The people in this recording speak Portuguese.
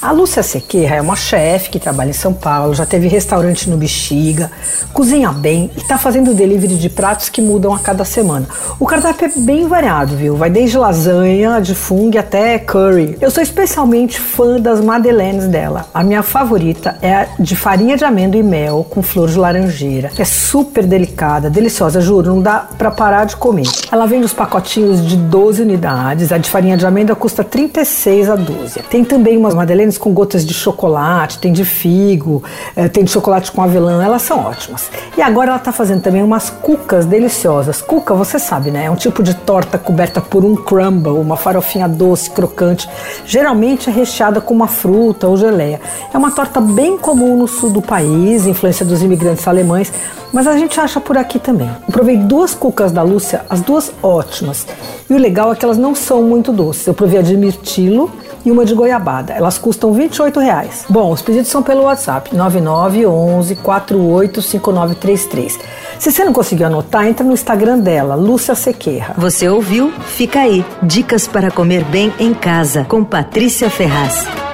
A Lúcia Sequeira é uma chefe que trabalha em São Paulo, já teve restaurante no Bexiga, cozinha bem e está fazendo delivery de pratos que mudam a cada semana. O cardápio é bem variado, viu? Vai desde lasanha, de fungo até curry. Eu sou especialmente fã das madeleines dela. A minha favorita é a de farinha de amêndoa e mel com flor de laranjeira. É super delicada, deliciosa, juro, não dá para parar de comer. Ela vem nos pacotinhos de 12 unidades, a de farinha de amêndoa custa 36 a 12. Tem também umas madeleines com gotas de chocolate, tem de figo, é, tem de chocolate com avelã, elas são ótimas. E agora ela está fazendo também umas cucas deliciosas. Cuca, você sabe, né? É um tipo de torta coberta por um crumble, uma farofinha doce, crocante. Geralmente é recheada com uma fruta ou geleia. É uma torta bem comum no sul do país, influência dos imigrantes alemães, mas a gente acha por aqui também. Eu provei duas cucas da Lúcia, as duas ótimas. E o legal é que elas não são muito doces. Eu provei a de mirtilo e uma de goiabada. Elas custam 28 reais. Bom, os pedidos são pelo WhatsApp 9911 485933. Se você não conseguiu anotar, entra no Instagram dela, Lúcia Sequeira. Você ouviu? Fica aí. Dicas para comer bem em casa com Patrícia Ferraz.